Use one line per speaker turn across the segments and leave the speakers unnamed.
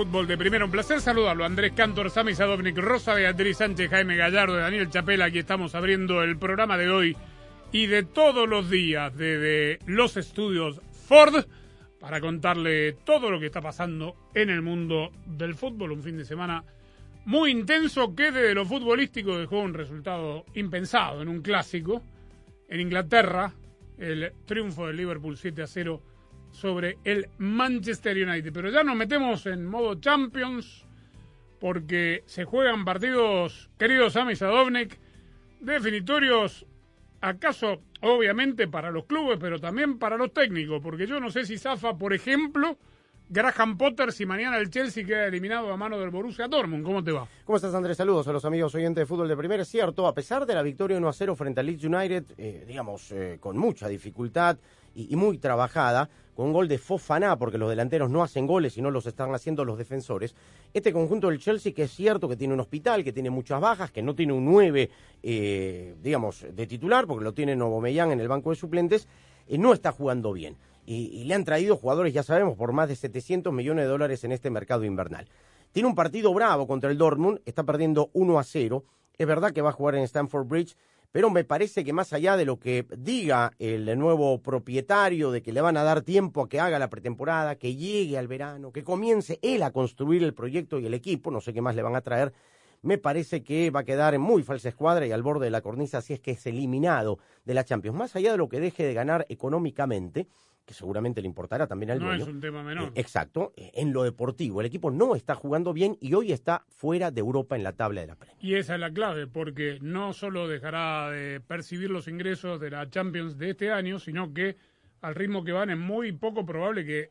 Fútbol de Primera.
Un placer saludarlo. Andrés Cantor, Sami Sadovnik, Rosa Beatriz Sánchez, Jaime Gallardo, Daniel Chapela. Aquí estamos abriendo el programa de hoy y de todos los días desde los estudios Ford para contarle todo lo que está pasando en el mundo del fútbol. Un fin de semana muy intenso que desde lo futbolístico dejó un resultado impensado en un clásico. En Inglaterra, el triunfo del Liverpool 7 a 0 sobre el Manchester United. Pero ya nos metemos en modo Champions porque se juegan partidos, queridos Sami Sadovnik, definitorios, acaso obviamente para los clubes, pero también para los técnicos, porque yo no sé si Zafa, por ejemplo, Graham Potter, si mañana el Chelsea queda eliminado a mano del Borussia Dortmund. ¿Cómo te va?
¿Cómo estás, Andrés? Saludos a los amigos oyentes de fútbol de primera. Es cierto, a pesar de la victoria 1 a 0 frente al Leeds United, eh, digamos, eh, con mucha dificultad y muy trabajada, con un gol de Fofana, porque los delanteros no hacen goles y no los están haciendo los defensores. Este conjunto del Chelsea, que es cierto que tiene un hospital, que tiene muchas bajas, que no tiene un 9, eh, digamos, de titular, porque lo tiene Novomellán en el banco de suplentes, eh, no está jugando bien. Y, y le han traído jugadores, ya sabemos, por más de 700 millones de dólares en este mercado invernal. Tiene un partido bravo contra el Dortmund, está perdiendo 1 a 0. Es verdad que va a jugar en Stamford Bridge, pero me parece que más allá de lo que diga el nuevo propietario, de que le van a dar tiempo a que haga la pretemporada, que llegue al verano, que comience él a construir el proyecto y el equipo, no sé qué más le van a traer, me parece que va a quedar en muy falsa escuadra y al borde de la cornisa si es que es eliminado de la Champions. Más allá de lo que deje de ganar económicamente, que seguramente le importará también al
No
dueño.
es un tema menor.
Eh, Exacto, en lo deportivo. El equipo no está jugando bien y hoy está fuera de Europa en la tabla de la Premier.
Y esa es la clave, porque no solo dejará de percibir los ingresos de la Champions de este año, sino que al ritmo que van es muy poco probable que,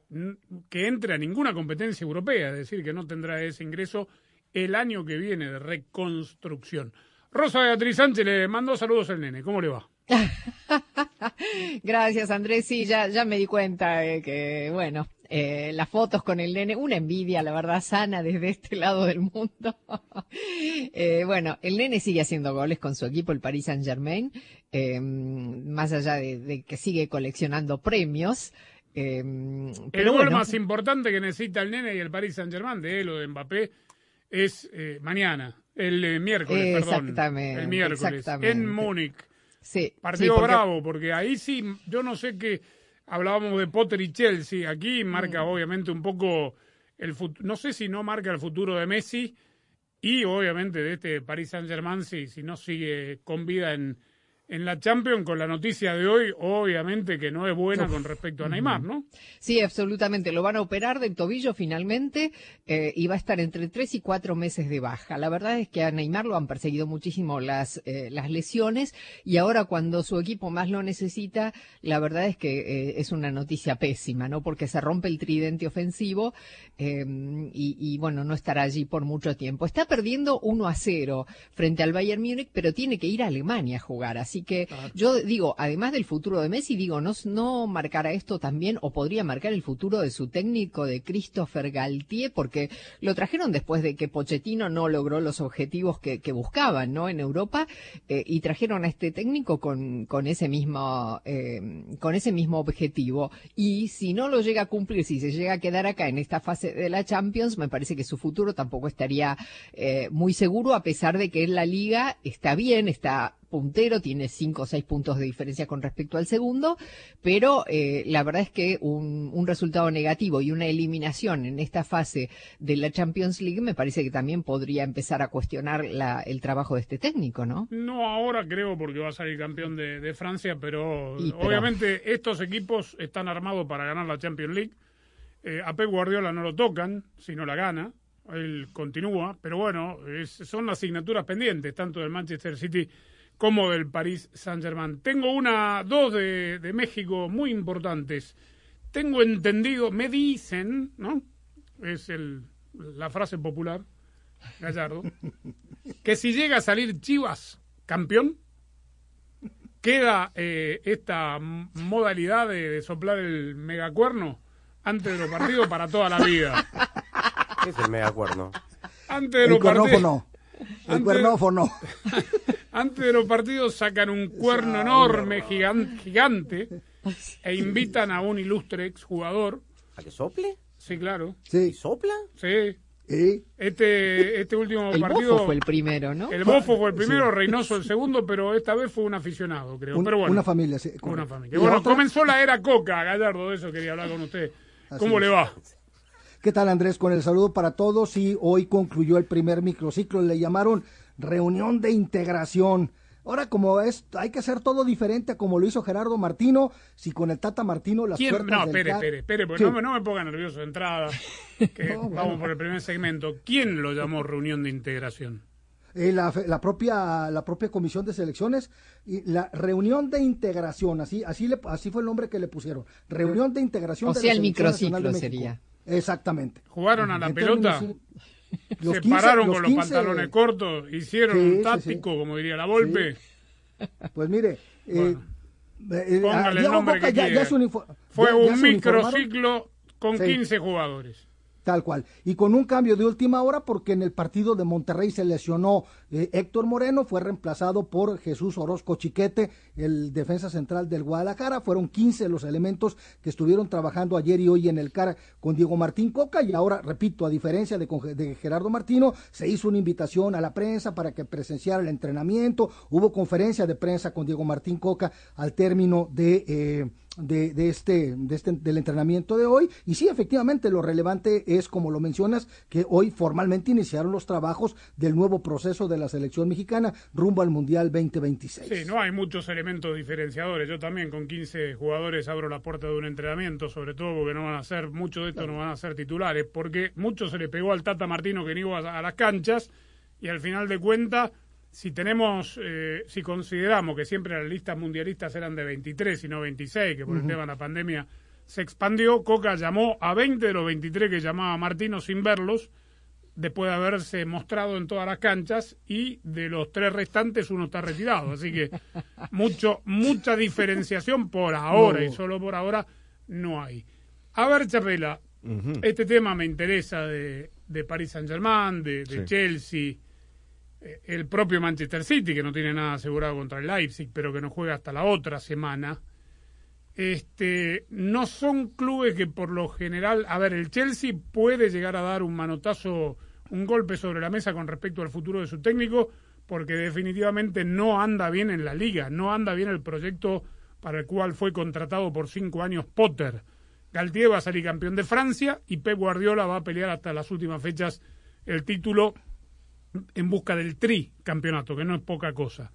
que entre a ninguna competencia europea, es decir, que no tendrá ese ingreso el año que viene de reconstrucción. Rosa Beatriz Sánchez le mandó saludos al nene, ¿cómo le va?
Gracias, Andrés. Sí, ya, ya me di cuenta de que, bueno, eh, las fotos con el nene, una envidia, la verdad, sana desde este lado del mundo. Eh, bueno, el nene sigue haciendo goles con su equipo, el Paris Saint Germain, eh, más allá de, de que sigue coleccionando premios. eh,
El gol
bueno,
más importante que necesita el nene y el Paris Saint Germain de él o de Mbappé es eh, mañana, el miércoles, perdón.
Exactamente,
El miércoles,
exactamente.
en Múnich.
Sí,
Partido
sí, porque-
bravo, porque ahí sí, yo no sé qué, hablábamos de Potter y Chelsea, aquí marca
Mm.
obviamente un poco el futuro, no sé si no marca el futuro de Messi y obviamente de este Paris Saint Germain si, si no sigue con vida en, en la Champions con la noticia de hoy, obviamente que no es buena con respecto a Neymar, ¿no?
Sí, absolutamente. Lo van a operar del tobillo finalmente eh, y va a estar entre tres y cuatro meses de baja. La verdad es que a Neymar lo han perseguido muchísimo las, eh, las lesiones y ahora cuando su equipo más lo necesita, la verdad es que eh, es una noticia pésima, ¿no? Porque se rompe el tridente ofensivo eh, y, y, bueno, no estará allí por mucho tiempo. Está perdiendo 1 a 0 frente al Bayern Múnich, pero tiene que ir a Alemania a jugar. Así que
Claro.
yo digo, además del futuro de Messi, digo, ¿no, no marcará esto también o podría marcar el futuro de su técnico de Christopher Galtier? Porque lo trajeron después de que Pochettino no logró los objetivos que, que buscaban, ¿no? En Europa eh, y trajeron a este técnico con, con ese mismo, eh, con ese mismo objetivo. Y si no lo llega a cumplir, si se llega a quedar acá en esta fase de la Champions, me parece que su futuro tampoco estaría eh, muy seguro, a pesar de que en la liga está bien, está puntero, tiene cinco o seis puntos de diferencia con respecto al segundo, pero eh, la verdad es que un, un, resultado negativo y una eliminación en esta fase de la Champions League me parece que también podría empezar a cuestionar la, el trabajo de este técnico, ¿no?
No ahora creo porque va a salir campeón de, de Francia, pero, pero, obviamente estos equipos están armados para ganar la Champions League. Eh, a Pep Guardiola no lo tocan si no la gana él continúa, pero bueno, es, son asignaturas pendientes, tanto del Manchester City como del Paris Saint-Germain. Tengo una, dos de, de, México muy importantes. Tengo entendido, me dicen, ¿no? Es el, la frase popular, Gallardo, que si llega a salir Chivas campeón, queda eh, esta modalidad de, de soplar el megacuerno antes de los partidos para toda la vida.
¿Qué es el megacuerno?
Antes de los partidos.
No. El cuernófono.
Antes de los partidos sacan un cuerno enorme, gigante, gigante, e invitan a un ilustre exjugador.
¿A que sople?
Sí, claro.
Sí.
¿Y sopla?
Sí. Este, este último
el
partido.
Bofo fue el primero, ¿no?
El Bofo fue el primero, sí. Reynoso el segundo, pero esta vez fue un aficionado, creo.
Un,
pero bueno,
una familia, sí.
Una familia. Bueno, otra? comenzó la era Coca, Gallardo, de eso quería hablar con usted.
Así
¿Cómo
es.
le va?
¿Qué tal Andrés? Con el saludo para todos y hoy concluyó el primer microciclo, le llamaron reunión de integración. Ahora como es, hay que hacer todo diferente como lo hizo Gerardo Martino, si con el Tata Martino las
¿Quién?
puertas
No,
del
espere, espere, espere, porque
Sí.
no, me- no me ponga nervioso de entrada, que
No,
vamos
bueno.
por el primer segmento. ¿Quién lo llamó reunión de integración?
Eh, la, fe- la propia la propia comisión de selecciones y la reunión de integración así así le, así fue el nombre que le pusieron reunión de integración
O
de
sea,
la
el
Selección Nacional de
microciclo
México.
sería.
exactamente
¿Jugaron a la
En
pelota?
términos, los
¿Se
15
pararon
los
con los
15
pantalones cortos? ¿Hicieron
Sí,
un
sí,
táctico, como diría la Volpe?
pues mire eh, eh,
Póngale
ah,
el nombre que
ya,
Fue
ya-
un microciclo con
Sí.
15 jugadores.
Tal cual. Y con un cambio de última hora porque en el partido de Monterrey se lesionó eh, Héctor Moreno, fue reemplazado por Jesús Orozco Chiquete, el defensa central del Guadalajara. Fueron 15 los elementos que estuvieron trabajando ayer y hoy en el CAR con Diego Martín Coca. Y ahora, repito, a diferencia de, Gerardo Martino, se hizo una invitación a la prensa para que presenciara el entrenamiento. Hubo conferencia de prensa con Diego Martín Coca al término de... eh, de, de este, de este del entrenamiento de hoy. Y sí efectivamente lo relevante es como lo mencionas que hoy formalmente iniciaron los trabajos del nuevo proceso de la selección mexicana rumbo al mundial 2026
Sí, no hay muchos elementos diferenciadores. Yo también con 15 jugadores abro la puerta de un entrenamiento, sobre todo porque no van a ser, muchos de estos no van a ser titulares, porque mucho se le pegó al Tata Martino que no iba a, a las canchas y al final de cuentas, si tenemos, eh, si consideramos que siempre las listas mundialistas eran de 23 y no 26, que por el tema de la pandemia se expandió, Coca llamó a 20 de los 23 que llamaba Martino sin verlos, después de haberse mostrado en todas las canchas y de los tres restantes uno está retirado. Así que mucho, mucha diferenciación por ahora
No.
y solo por ahora no hay. A ver, Chapela, este tema me interesa de, de Paris Saint Germain, de, de
Sí.
Chelsea, el propio Manchester City, que no tiene nada asegurado contra el Leipzig, pero que no juega hasta la otra semana. Este, no son clubes que por lo general, a ver, el Chelsea puede llegar a dar un manotazo, un golpe sobre la mesa con respecto al futuro de su técnico, porque definitivamente no anda bien en la liga, no anda bien el proyecto para el cual fue contratado por cinco años Potter. Galtier va a salir campeón de Francia y Pep Guardiola va a pelear hasta las últimas fechas el título en busca del tri campeonato, que no es poca cosa.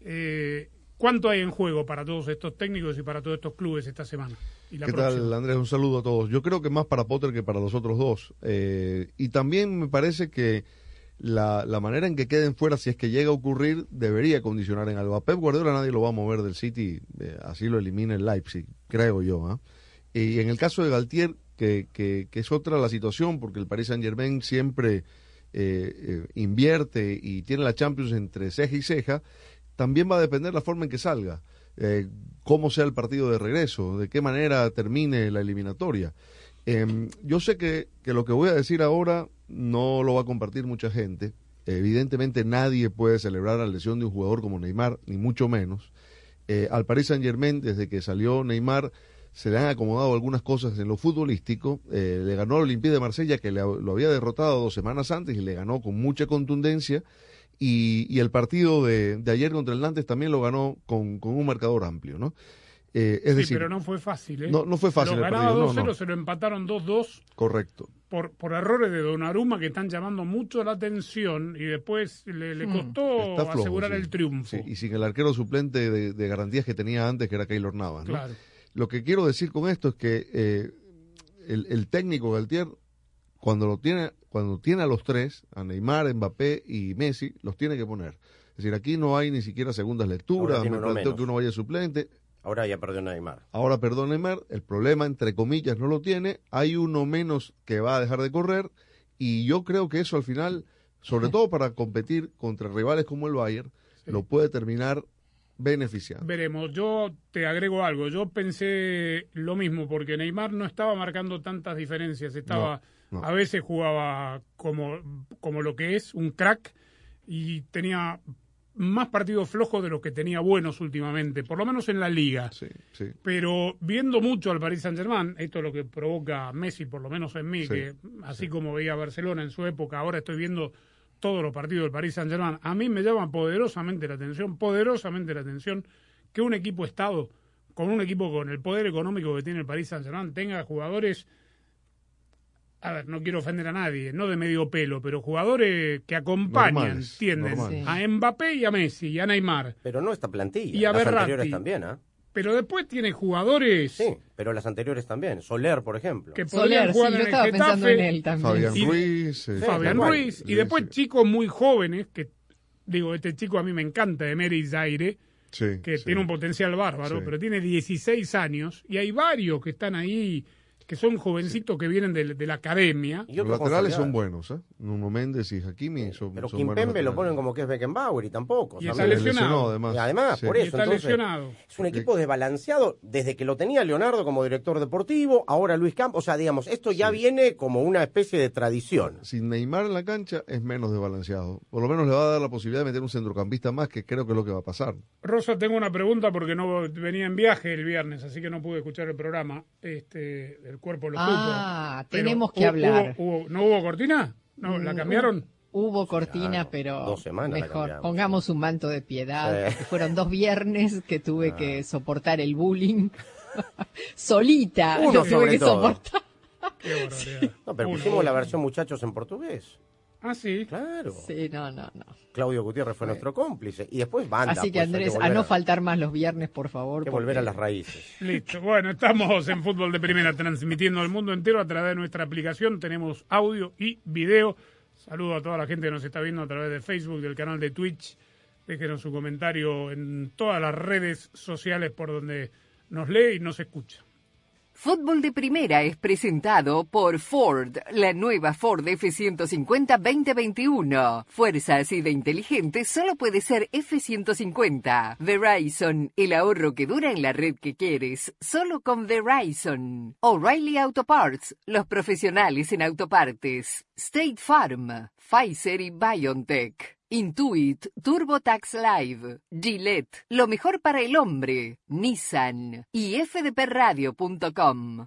Eh, ¿Cuánto hay en juego para todos estos técnicos y para todos estos clubes esta semana? Y la
¿Qué
próxima?
tal, Andrés? Un saludo a todos. Yo creo que más para Potter que para los otros dos. Eh, y también me parece que la, la manera en que queden fuera, si es que llega a ocurrir, debería condicionar en algo. A Pep Guardiola nadie lo va a mover del City, eh, así lo elimina el Leipzig, creo yo. ¿ah? Y en el caso de Galtier, que, que, que es otra la situación, porque el Paris Saint-Germain siempre eh, eh, invierte y tiene la Champions entre ceja y ceja, también va a depender la forma en que salga, eh, cómo sea el partido de regreso, de qué manera termine la eliminatoria. Eh, yo sé que, que lo que voy a decir ahora no lo va a compartir mucha gente. Evidentemente nadie puede celebrar la lesión de un jugador como Neymar, ni mucho menos. Eh, al Paris Saint Germain, desde que salió Neymar, se le han acomodado algunas cosas en lo futbolístico. Eh, le ganó al Olympique de Marsella, que le- lo había derrotado dos semanas antes y le ganó con mucha contundencia. Y, y el partido de, de ayer contra el Nantes también lo ganó con, con un marcador amplio, ¿no? Eh, es
sí,
decir,
pero no fue fácil, ¿eh?
No, no fue fácil
Lo ganaba
partido, no,
2-0,
no.
se lo empataron 2-2
correcto.
por, por errores de Donnarumma que están llamando mucho la atención y después le, le costó
flojo,
asegurar
sí.
el triunfo.
Sí, y sin el arquero suplente de, de garantías que tenía antes, que era Keylor Navas, ¿no?
Claro.
Lo que quiero decir con esto es que eh, el, el técnico Galtier, cuando lo tiene, cuando tiene a los tres, a Neymar, Mbappé y Messi, los tiene que poner. Es decir, aquí no hay ni siquiera segundas lecturas, me planteo
menos.
que uno vaya suplente.
Ahora ya perdió Neymar.
Ahora, perdón, Neymar, el problema, entre comillas, no lo tiene. Hay uno menos que va a dejar de correr. Y yo creo que eso al final, sobre todo para competir contra rivales como el Bayern, lo puede terminar beneficiando.
Veremos, yo te agrego algo, yo pensé lo mismo porque Neymar no estaba marcando tantas diferencias, estaba
No, no.
a veces jugaba como, como lo que es un crack y tenía más partidos flojos de los que tenía buenos últimamente, por lo menos en la liga.
Sí, sí.
Pero viendo mucho al Paris Saint Germain, esto es lo que provoca Messi, por lo menos en mí,
Sí,
que así como veía a Barcelona en su época, ahora estoy viendo todos los partidos del Paris Saint Germain. A mí me llama poderosamente la atención, poderosamente la atención que un equipo Estado, con un equipo con el poder económico que tiene el Paris Saint Germain, tenga jugadores, a ver, no quiero ofender a nadie, no de medio pelo, pero jugadores que acompañan,
Normales,
entienden,
normales.
a Mbappé y a Messi y a Neymar.
Pero no esta plantilla.
Y a
las
Berratti.
anteriores también, ¿ah?
Pero después tiene jugadores
Sí, pero las anteriores también. Soler, por ejemplo.
que podrían
Soler, sí,
jugar
yo
en el
estaba pensando en
Getafe,
él también.
Fabián
Y-
Ruiz. eh,
Fabián. Ruiz, y
Sí,
después
sí.
chicos muy jóvenes, que digo, este chico a mí me encanta, Emery Zaire,
Sí,
que
sí.
tiene un potencial bárbaro,
Sí.
pero tiene 16 años, y hay varios que están ahí, que son jovencitos que vienen de, de la academia.
Y
Los laterales son buenos, ¿eh? Nuno Méndez y Hakimi son,
Pero
son
Kimpembe lo ponen como que es Beckenbauer y tampoco.
Y está lesionado.
además.
Y además,
Sí.
por
Y
eso.
está
entonces,
lesionado.
Es un equipo desbalanceado desde que lo tenía Leonardo como director deportivo, ahora Luis Campos. O sea, digamos, esto ya viene como una especie de tradición.
Sin Neymar en la cancha es menos desbalanceado. Por lo menos le va a dar la posibilidad de meter un centrocampista más, que creo que es lo que va a pasar.
Rosa, tengo una pregunta porque no venía en viaje el viernes, así que no pude escuchar el programa. Este, el cuerpo lo
Ah,
supo. Pero
tenemos que hablar.
hubo- hubo- ¿No hubo cortina? ¿No, ¿La cambiaron?
Hubo cortina,
Claro,
pero
dos semanas
mejor pongamos un manto de piedad.
Sí.
Fueron dos viernes que tuve que soportar el bullying solita.
Uno
lo tuve
sobre
que
todo.
soportar.
Qué.
No, pero pusimos la versión muchachos en portugués.
Ah, sí.
Claro.
Sí, no, no, no.
Claudio Gutiérrez fue nuestro cómplice. Y después banda.
Así que
pues,
Andrés, a no faltar más los viernes, por favor.
Hay que
porque-
volver a las raíces.
Listo. Bueno, estamos en Fútbol de Primera transmitiendo al mundo entero a través de nuestra aplicación. Tenemos audio y video. Saludo a toda la gente que nos está viendo a través de Facebook, del canal de Twitch. Déjenos su comentario en todas las redes sociales por donde nos lee y nos escucha.
Fútbol de Primera es presentado por Ford, la nueva Ford F-150 2021. Fuerza así de inteligente solo puede ser F-150. Verizon, el ahorro que dura en la red que quieres, solo con Verizon. O'Reilly Auto Parts, los profesionales en autopartes. State Farm, Pfizer y BioNTech. Intuit, TurboTax Live, Gillette, lo mejor para el hombre, Nissan y fdpradio.com.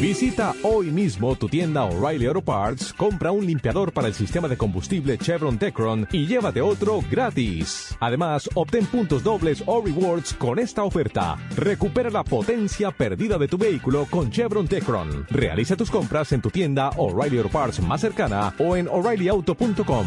Visita hoy mismo tu tienda O'Reilly Auto Parts, compra un limpiador para el sistema de combustible Chevron Tecron y llévate otro gratis. Además, obtén puntos dobles o rewards con esta oferta. Recupera la potencia perdida de tu vehículo con Chevron Tecron. Realiza tus compras en tu tienda O'Reilly Auto Parts más cercana o en o'ReillyAuto.com.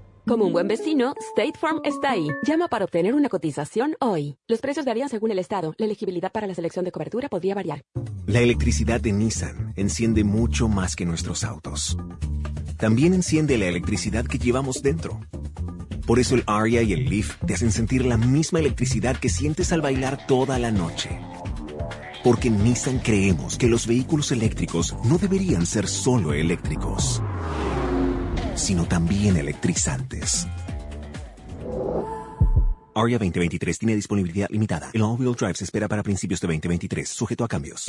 Como un buen vecino, State Farm está ahí. Llama para obtener una cotización hoy. Los precios varían según el estado. La elegibilidad para la selección de cobertura podría variar.
La electricidad de Nissan enciende mucho más que nuestros autos. También enciende la electricidad que llevamos dentro. Por eso el Aria y el Leaf te hacen sentir la misma electricidad que sientes al bailar toda la noche. Porque Nissan creemos que los vehículos eléctricos no deberían ser solo eléctricos sino también electrizantes. Aria 2023 tiene disponibilidad limitada. El all-wheel drive se espera para principios de 2023, sujeto a cambios.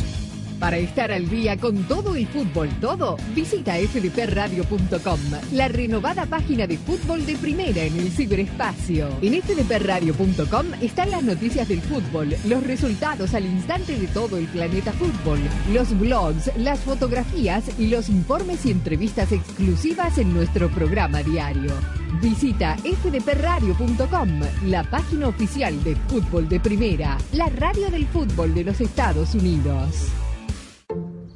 Para estar al día con todo el fútbol, todo, visita fdpradio.com, la renovada página de fútbol de primera en el ciberespacio. En fdpradio.com están las noticias del fútbol, los resultados al instante de todo el planeta fútbol, los blogs, las fotografías y los informes y entrevistas exclusivas en nuestro programa diario. Visita fdpradio.com, la página oficial de fútbol de primera, la radio del fútbol de los Estados Unidos.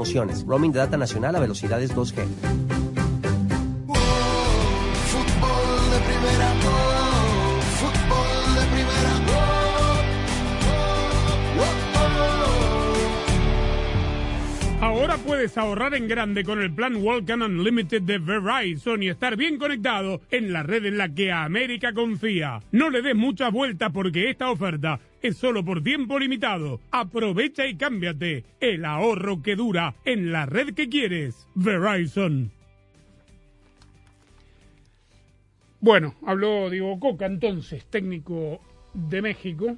Roaming de data nacional a velocidades 2G.
Fútbol de primera, oh, fútbol de primera, oh,
Ahora puedes ahorrar en grande con el plan Welcome Unlimited de Verizon y estar bien conectado en la red en la que América confía. No le des mucha vuelta porque esta oferta es solo por tiempo limitado. Aprovecha y cámbiate. El ahorro que dura en la red que quieres. Verizon. Bueno, habló Diego Coca entonces, técnico de México.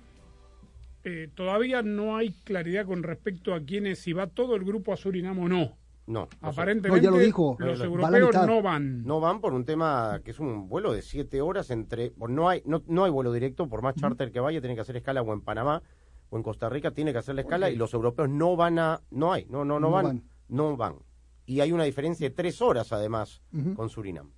Eh, todavía no hay claridad con respecto a quiénes, si va todo el grupo a Surinam o no.
No.
Aparentemente
no, ya lo dijo.
los europeos no van.
No van por un tema que es un vuelo de siete horas entre... No hay, no, no hay vuelo directo, por más charter que vaya, tiene que hacer escala o en Panamá o en Costa Rica, tiene que hacer la escala y los europeos no van a... No hay, no, no, no,
No
van,
van.
No van. Y hay una diferencia de tres horas además con Surinam.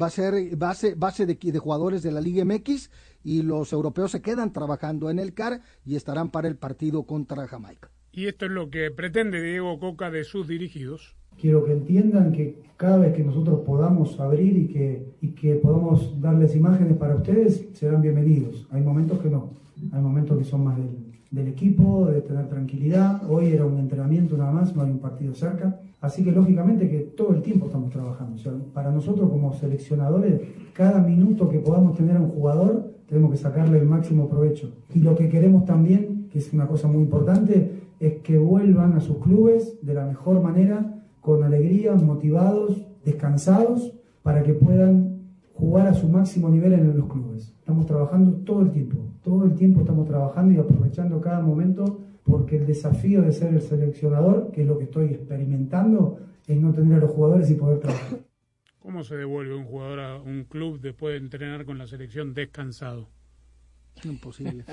Va a ser base, base de, de jugadores de la Liga MX y los europeos se quedan trabajando en el CAR y estarán para el partido contra Jamaica.
Y esto es lo que pretende Diego Coca de sus dirigidos.
Quiero que entiendan que cada vez que nosotros podamos abrir y que, que podamos darles imágenes para ustedes, serán bienvenidos. Hay momentos que no, hay momentos que son más del, equipo, de tener tranquilidad. Hoy era un entrenamiento nada más, no hay un partido cerca. Así que lógicamente que todo el tiempo estamos trabajando. O para nosotros como seleccionadores, cada minuto que podamos tener a un jugador, tenemos que sacarle el máximo provecho. Y lo que queremos también, que es una cosa muy importante, es que vuelvan a sus clubes de la mejor manera, con alegría, motivados, descansados, para que puedan jugar a su máximo nivel en los clubes. Estamos trabajando todo el tiempo, todo el tiempo estamos trabajando y aprovechando cada momento, porque el desafío de ser el seleccionador, que es lo que estoy experimentando, es no tener a los jugadores y poder trabajar.
¿Cómo se devuelve un jugador a un club después de entrenar con la selección descansado?
Imposible.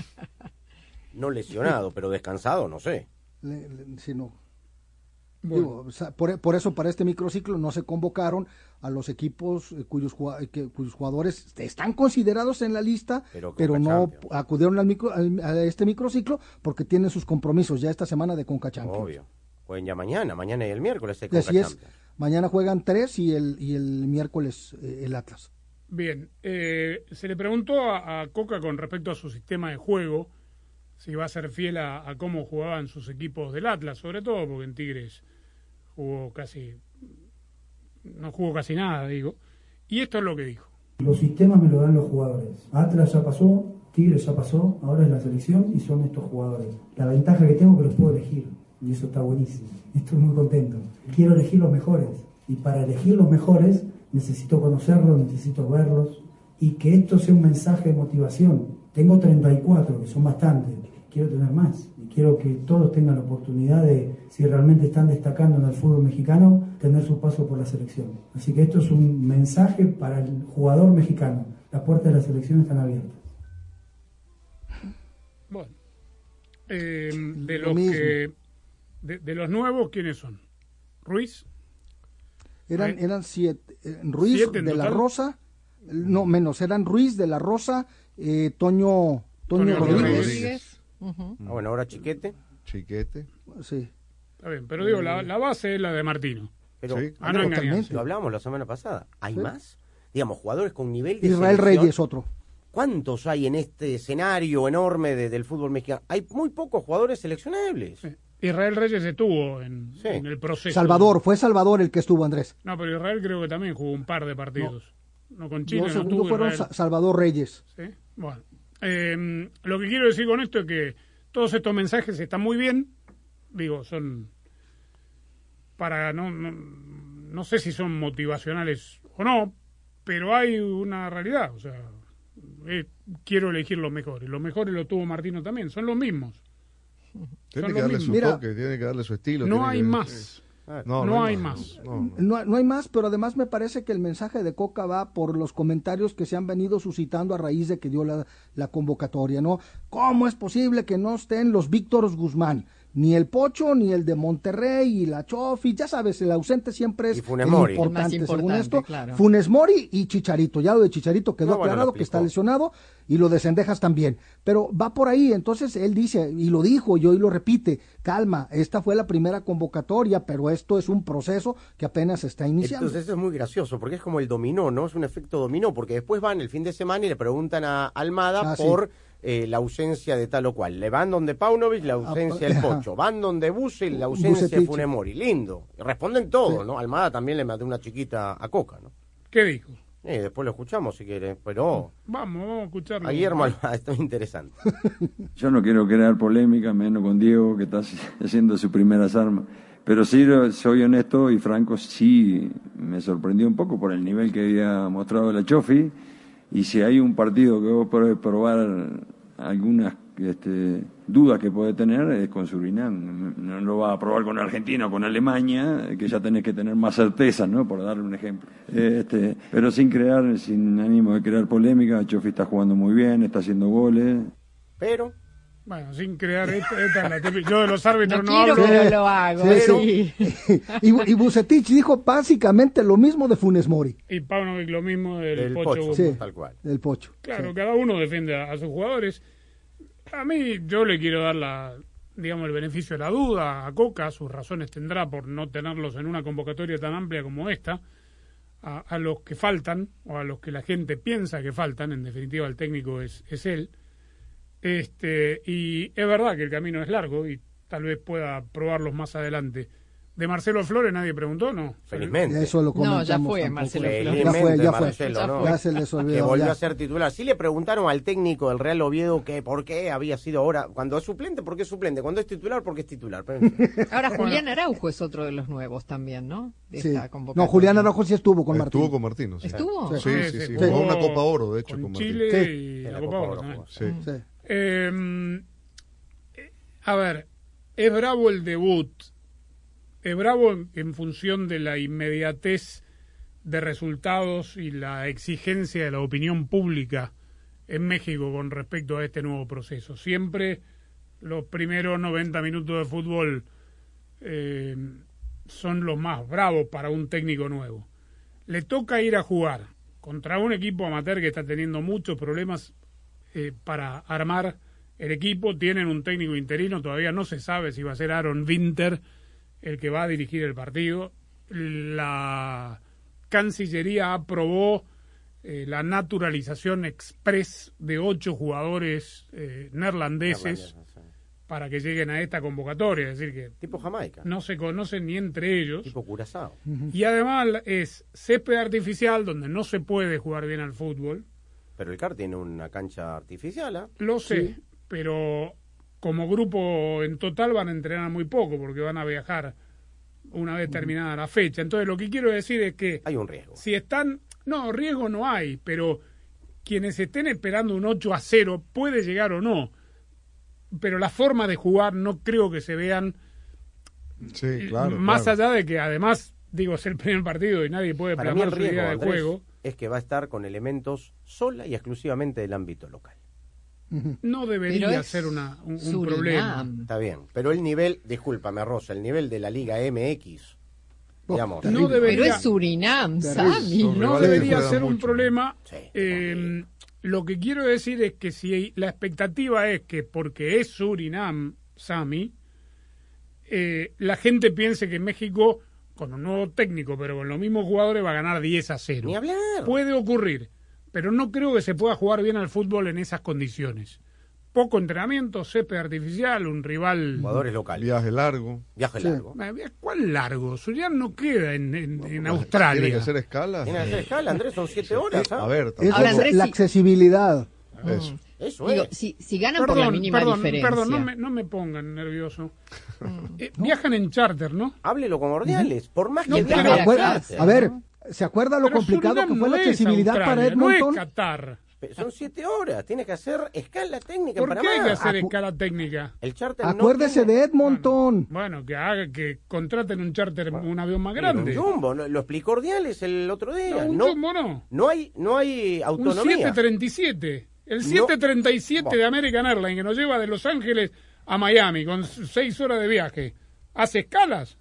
No lesionado, pero descansado, no sé.
Le- le- si no.
Bueno.
Digo, o sea, por, por eso para este microciclo no se convocaron a los equipos eh, cuyos, que- cuyos jugadores están considerados en la lista,
Pero
pero, no
Champions.
acudieron al micro, al- a este microciclo porque tienen sus compromisos ya esta semana de Conca Champions.
Obvio. Jueguen ya mañana, mañana y el miércoles
así es. Mañana juegan tres y el, y el miércoles eh, el Atlas.
Bien, eh, se le preguntó a, a Coca con respecto a su sistema de juego si va a ser fiel a, cómo jugaban sus equipos del Atlas, sobre todo porque en Tigres jugó casi, no jugó casi nada, digo. Y esto es lo que dijo.
Los sistemas me lo dan los jugadores. Atlas ya pasó, Tigres ya pasó, ahora es la selección y son estos jugadores. La ventaja que tengo es que los puedo elegir y eso está buenísimo. Estoy muy contento. Quiero elegir los mejores y para elegir los mejores necesito conocerlos, necesito verlos y que esto sea un mensaje de motivación. Tengo 34, que son bastantes. Quiero tener más y quiero que todos tengan la oportunidad de, si realmente están destacando en el fútbol mexicano, tener su paso por la selección. Así que esto es un mensaje para el jugador mexicano. Las puertas de la selección están abiertas.
Bueno, eh, de
Lo
los que, de, de los nuevos, ¿quiénes son? Ruiz,
Eran, eran siete. eh, Ruiz
¿Siete en
de la? Rosa, no menos, eran Ruiz de la Rosa, eh, Toño, Toño,
Toño
Rodríguez.
Rodríguez.
Ah, bueno, ahora Chiquete.
Chiquete.
Sí.
está bien, pero digo, la, la base es la de Martino.
Pero
Sí.
Ah, no
lo hablábamos la semana pasada. ¿Hay
Sí.
más? Digamos, jugadores con nivel de
Israel
selección.
Reyes, otro.
¿Cuántos hay en este escenario enorme de- del fútbol mexicano? Hay muy pocos jugadores seleccionables.
Sí. Israel Reyes estuvo en,
Sí.
en el proceso.
Salvador, fue Salvador el que estuvo, Andrés.
No, pero Israel creo que también jugó un par de partidos. No, con Chile, no
segundos
tuvo
fueron
Israel.
Sa- Salvador Reyes.
Sí, Bueno, Eh, lo que quiero decir con esto es que todos estos mensajes están muy bien. Digo, son para no, no, no sé si son motivacionales o no, pero hay una realidad. O sea, eh, quiero elegir los mejores. Los mejores lo tuvo Martino también. Son los mismos.
Tiene
Son
que darle su
Mira,
toque, tiene que darle su estilo.
No hay
que-
más. No hay más.
no, no.
No, no hay más, pero además me parece que el mensaje de Coca va por los comentarios que se han venido suscitando a raíz de que dio la, la convocatoria, ¿no? ¿Cómo es posible que no estén los Víctor Guzmán? Ni el Pocho, ni el de Monterrey, y la Chofi, ya sabes, el ausente siempre es importante,
más
según
importante,
esto.
claro.
Funes Mori y Chicharito, ya lo de Chicharito quedó
No, bueno, lo
aclarado que está lesionado y lo de Cendejas también. Pero va por ahí, entonces él dice, y lo dijo, y hoy lo repite, calma, esta fue la primera convocatoria, pero esto es un proceso que apenas está iniciando.
Entonces eso es muy gracioso, porque es como el dominó, ¿no? Es un efecto dominó, porque después van el fin de semana y le preguntan a Almada
Ah, sí.
Eh, la ausencia de tal o cual. Le van donde Paunovic, la ausencia del. Pocho. Van donde Buse, la ausencia de. Funemori. Lindo. Responden todo,
Sí.
¿no? Almada también le mandó una chiquita a Coca, ¿no?
¿Qué dijo?
Eh, después lo escuchamos si quiere, pero
Vamos, vamos a escucharlo.
a Guillermo Almada, esto es interesante.
Yo no quiero crear polémica, menos con Diego, que está haciendo sus primeras armas. Pero sí, soy honesto y franco, sí me sorprendió un poco por el nivel que había mostrado la Chofi. Y si hay un partido que vos podés probar algunas este, dudas que puede tener, es con Surinam. No lo va a probar con Argentina o con Alemania, que ya tenés que tener más certeza, ¿no? Por darle un ejemplo. Este, pero sin crear, sin ánimo de crear polémica, Chofi está jugando muy bien, está haciendo goles.
Pero
Bueno, sin crear esta, esta es la típica- Yo de los árbitros
No
no,
quiero,
hablo.
pero lo hago.
Sí, sí. y, y Bucetich dijo básicamente lo mismo de Funes Mori,
Y Paunovic lo mismo del Pocho.
Pocho,
Guzmán.
Sí.
tal cual.
del Pocho.
Claro,
Sí.
cada uno defiende a, a sus jugadores. A mí yo le quiero dar la, digamos, el beneficio de la duda a Coca, sus razones tendrá por no tenerlos en una convocatoria tan amplia como esta, a, a los que faltan, o a los que la gente piensa que faltan, en definitiva el técnico es, es él. Este, y es verdad que el camino es largo y tal vez pueda probarlos más adelante. De Marcelo Flores nadie preguntó, ¿no?
Felizmente.
Eso lo
No, ya fue,
tampoco.
Marcelo Flores.
Ya
Felizmente,
fue, ya fue.
Marcelo,
Ya
¿no?
fue.
Ya se les
que volvió
ya.
a ser titular. Sí le preguntaron al técnico del Real Oviedo que por qué había sido ahora, cuando es suplente, ¿por qué es suplente? Cuando es titular, ¿por qué es titular?
Ahora Julián Araujo es otro de los nuevos también, ¿no? De
Sí.
esta
No. Julián Araujo sí estuvo con Martín.
Estuvo con Martino. sí.
¿Estuvo?
Sí, sí, sí.
Sí,
Jugó
jugó
una Copa Oro, de hecho,
con
con Martín.
Chile
Sí.
y
En
la
la
Copa
Copa
Oro.
Sí.
Eh, a ver, es bravo el debut. Es bravo en, en función de la inmediatez de resultados y la exigencia de la opinión pública en México con respecto a este nuevo proceso. Siempre los primeros 90 minutos de fútbol eh, son los más bravos para un técnico nuevo. Le toca ir a jugar contra un equipo amateur que está teniendo muchos problemas eh, para armar el equipo. Tienen un técnico interino, todavía no se sabe si va a ser Aaron Winter el que va a dirigir el partido. La Cancillería aprobó eh, la naturalización express de ocho jugadores eh, neerlandeses para que lleguen a esta convocatoria, es decir que
tipo Jamaica.
No se conocen ni entre ellos.
Tipo Curazao.
Y además es césped artificial donde no se puede jugar bien al fútbol.
Pero el CAR tiene una cancha artificial, ¿ah?
Lo sé, pero como grupo en total van a entrenar muy poco porque van a viajar una vez terminada la fecha. Entonces lo que quiero decir es que...
Hay un riesgo.
Si están... No, riesgo no hay, pero quienes estén esperando un 8 a 0 puede llegar o no. Pero la forma de jugar no creo que se vean...
Sí, claro.
Más
claro.
allá de que además, digo, es el primer partido y nadie puede
Para
plasmar su idea de
Andrés,
juego.
Es que va a estar con elementos sola y exclusivamente del ámbito local.
No debería ser una, un, problema.
Está bien, pero el nivel, discúlpame Rosa, el nivel de la Liga MX, digamos,
No debería,
Pero es Surinam, Sami.
no debería ser un problema. Eh, lo que quiero decir es que si la expectativa es que porque es Surinam, Sami, eh, la gente piense que México, con un nuevo técnico, pero con los mismos jugadores, va a ganar 10 a 0.
Ni hablar.
Puede ocurrir, pero no creo que se pueda jugar bien al fútbol en esas condiciones. Poco entrenamiento, césped artificial, un rival...
jugadores locales.
Viaje largo.
Viaje largo.
Eh, ¿Cuál largo? Surinam no queda en, en- en
¿Tiene
Australia.
que hacer escala?
Tiene que hacer escala, Andrés, son siete horas. ¿ah?
A ver,
Eso
Ahora,
es
Andrés,
la
sí.
accesibilidad.
Eso.
Eso
Digo,
es.
si, si ganan por la mínima
perdón,
diferencia.
Perdón, no me, no me pongan nervioso. Eh, Viajan en charter, ¿no?
Háblelo con Ordiales, por más
No,
que
pero-
viaje a
ver, ¿se acuerda lo
Pero
complicado
Surinam
que fue
no
la
es
accesibilidad para
No
Edmonton?
es Qatar.
Pero Son siete horas, tiene que hacer escala técnica
¿Por
en
qué hay que hacer
Acu-
escala técnica?
El charter no
Acuérdese
tiene-
de Edmonton.
Bueno, que haga que contraten un charter, un avión más
Pero un
grande.
jumbo, lo, lo explicó Ordiales el otro día.
No, un
No,
jumbo no.
no hay, no hay
Un
autonomía.
737. El 737 de American Airlines que nos lleva de Los Ángeles a Miami con seis horas de viaje. Hace escalas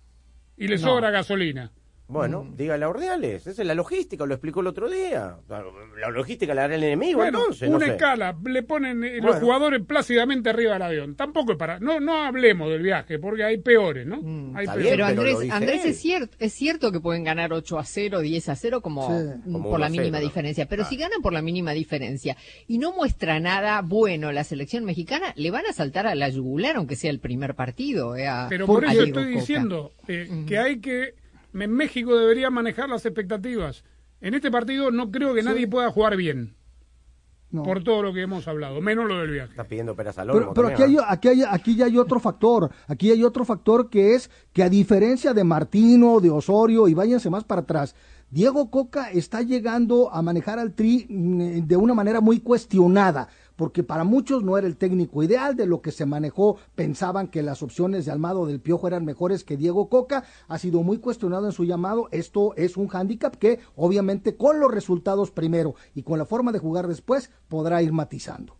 y le
No.
sobra gasolina.
Bueno, dígale a Ordiales, esa es la logística, lo explicó el otro día. La logística la hará el enemigo,
Bueno,
entonces. no
una
sé.
escala, le ponen eh, los jugadores plácidamente arriba del avión. Tampoco es para. No, no hablemos del viaje, porque hay peores, ¿no? hay
Mm, está
peores.
bien,
Pero Andrés, Andrés es cierto, es cierto que pueden ganar 8 a 0, 10 a 0 como,
Sí.
mm,
Como
por
1
la
a 0,
mínima diferencia. Pero
Ah.
si ganan por la mínima diferencia y no muestra nada bueno la selección mexicana, le van a saltar a la yugular aunque sea el primer partido. eh, a-
Pero
a
por eso
Diego
estoy
Coca.
diciendo eh, que hay que. En México debería manejar las expectativas. En este partido no creo que nadie pueda jugar bien.
No.
Por todo lo que hemos hablado, menos lo del viaje.
Está pidiendo peras al
Pero, pero aquí, hay, aquí, hay, aquí ya hay otro factor. Aquí hay otro factor que es que a diferencia de Martino, de Osorio, y váyanse más para atrás, Diego Coca está llegando a manejar al Tri mm, de una manera muy cuestionada, porque para muchos no era el técnico ideal, de lo que se manejó. Pensaban que las opciones de Almado del Piojo eran mejores que Diego Coca, ha sido muy cuestionado en su llamado, esto es un hándicap que obviamente con los resultados primero y con la forma de jugar después podrá ir matizando.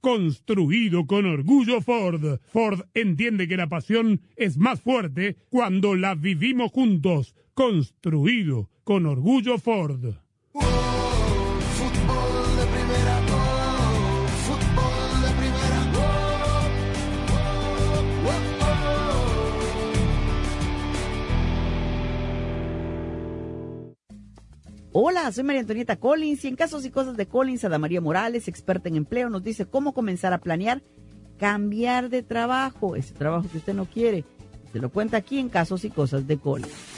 construido con orgullo Ford. Ford entiende que la pasión es más fuerte cuando la vivimos juntos. Construido con orgullo Ford.
Hola, soy María Antonieta Collins y en casos y cosas de Collins, Ada María Morales, experta en empleo, nos dice cómo comenzar a planear cambiar de trabajo, ese trabajo que usted no quiere. Se lo cuenta aquí en casos y cosas de Collins.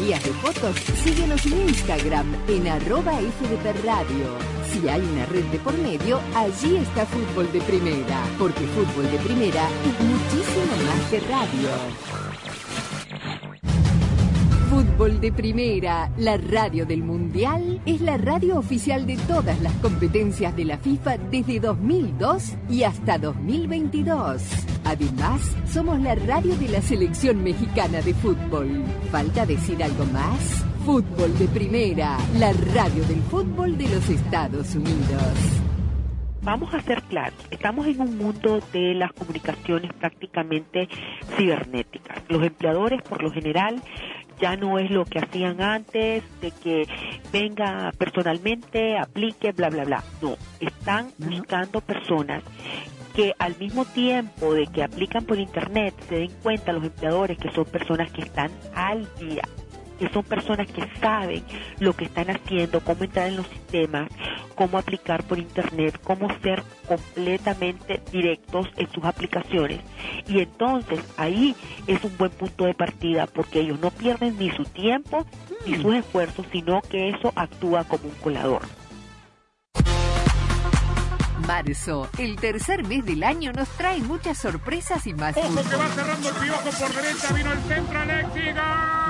de fotos, síguenos en Instagram en arroba. Si hay una red de por medio, allí está Fútbol de Primera, porque Fútbol de Primera es muchísimo más que radio. Fútbol de Primera, la radio del Mundial, es la radio oficial de todas las competencias de la FIFA desde 2002 y hasta 2022. Además, somos la radio de la selección mexicana de fútbol. ¿Falta decir algo más? Fútbol de Primera, la radio del fútbol de los Estados Unidos.
Vamos a ser claros, estamos en un mundo de las comunicaciones prácticamente cibernéticas. Los empleadores, por lo general, ya no es lo que hacían antes, de que venga personalmente, aplique, bla, bla, bla. No, están buscando personas que al mismo tiempo de que aplican por internet se den cuenta los empleadores que son personas que están al día, que son personas que saben lo que están haciendo, cómo entrar en los sistemas, cómo aplicar por internet, cómo ser completamente directos en sus aplicaciones. Y entonces ahí es un buen punto de partida porque ellos no pierden ni su tiempo ni sus esfuerzos, sino que eso actúa como un colador.
Marzo, el tercer mes del año, nos trae muchas sorpresas y más
Ojo que va cerrando el piojo por derecha, vino el centro, Alexis.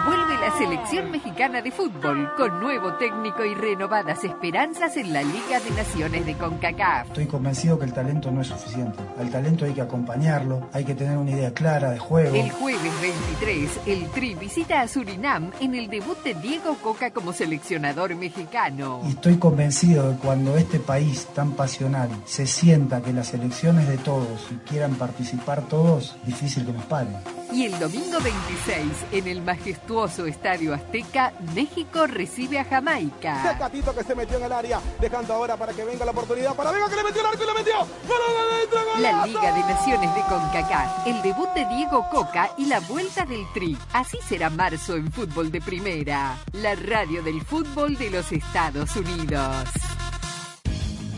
Vuelve la selección mexicana de fútbol con nuevo técnico y renovadas esperanzas en la Liga de Naciones de CONCACAF.
Estoy convencido que el talento no es suficiente. Al talento hay que acompañarlo, hay que tener una idea clara de juego.
El jueves 23, el Tri visita a Surinam en el debut de Diego Coca como seleccionador mexicano.
Y estoy convencido de que cuando este país tan pasional se sienta que las elecciones de todos y quieran participar todos, difícil que nos paren.
Y el domingo 26, en el majestuoso Estadio Azteca, México recibe a Jamaica.
Tecatito que se metió en el área, dejando ahora para que venga la oportunidad para Vega que le metió el arco y le metió. ¡Gol
La Liga de Naciones de CONCACAF, el debut de Diego Coca y la vuelta del Tri. Así será marzo en fútbol de primera. La radio del fútbol de los Estados Unidos.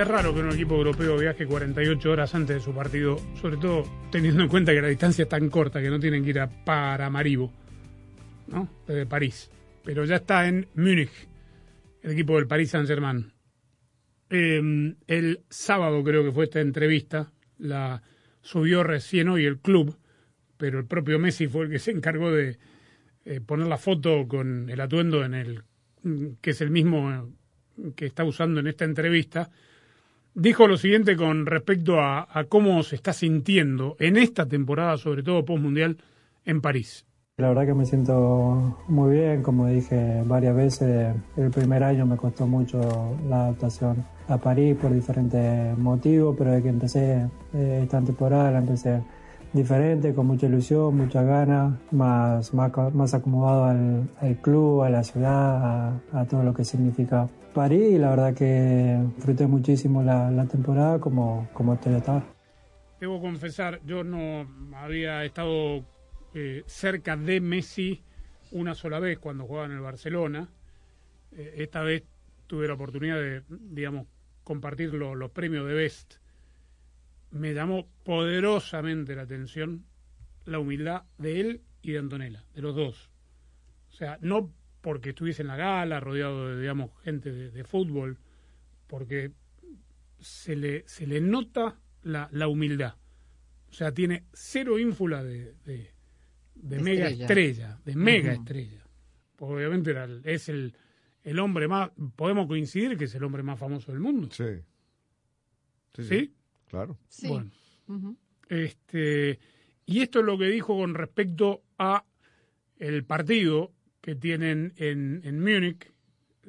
Es raro que un equipo europeo viaje 48 horas antes de su partido, sobre todo teniendo en cuenta que la distancia es tan corta que no tienen que ir a Paramaribo, ¿no? Desde París. Pero ya está en Múnich, el equipo del Paris Saint-Germain. Eh, el sábado creo que fue esta entrevista, la subió recién hoy el club, pero el propio Messi fue el que se encargó de eh, poner la foto con el atuendo en el que es el mismo que está usando en esta entrevista. Dijo lo siguiente con respecto a, cómo se está sintiendo en esta temporada, sobre todo postmundial, en París.
La verdad que me siento muy bien, como dije varias veces, el primer año me costó mucho la adaptación a París por diferentes motivos, pero desde que empecé eh, esta temporada la empecé diferente, con mucha ilusión, muchas ganas, más, más, más acomodado al, al club, a la ciudad, a todo lo que significa París y la verdad que disfruté muchísimo la, temporada como, como ahora.
Debo confesar, yo no había estado eh, cerca de Messi una sola vez cuando jugaba en el Barcelona. Eh, esta vez tuve la oportunidad de, digamos, compartir lo- los premios de Best. Me llamó poderosamente la atención la humildad de él y de Antonella, de los dos. O sea, no porque estuviese en la gala, rodeado de, digamos, gente de, de fútbol, porque se le, se le nota la, la humildad. O sea, tiene cero ínfula de, de, mega
estrella.
de mega estrella. Porque obviamente era es el, el hombre más, podemos coincidir que es el hombre más famoso del mundo.
Sí. Sí,
¿Sí?
sí. Claro.
Sí.
Bueno, este, y esto es lo que dijo con respecto a el partido que tienen en, en Múnich.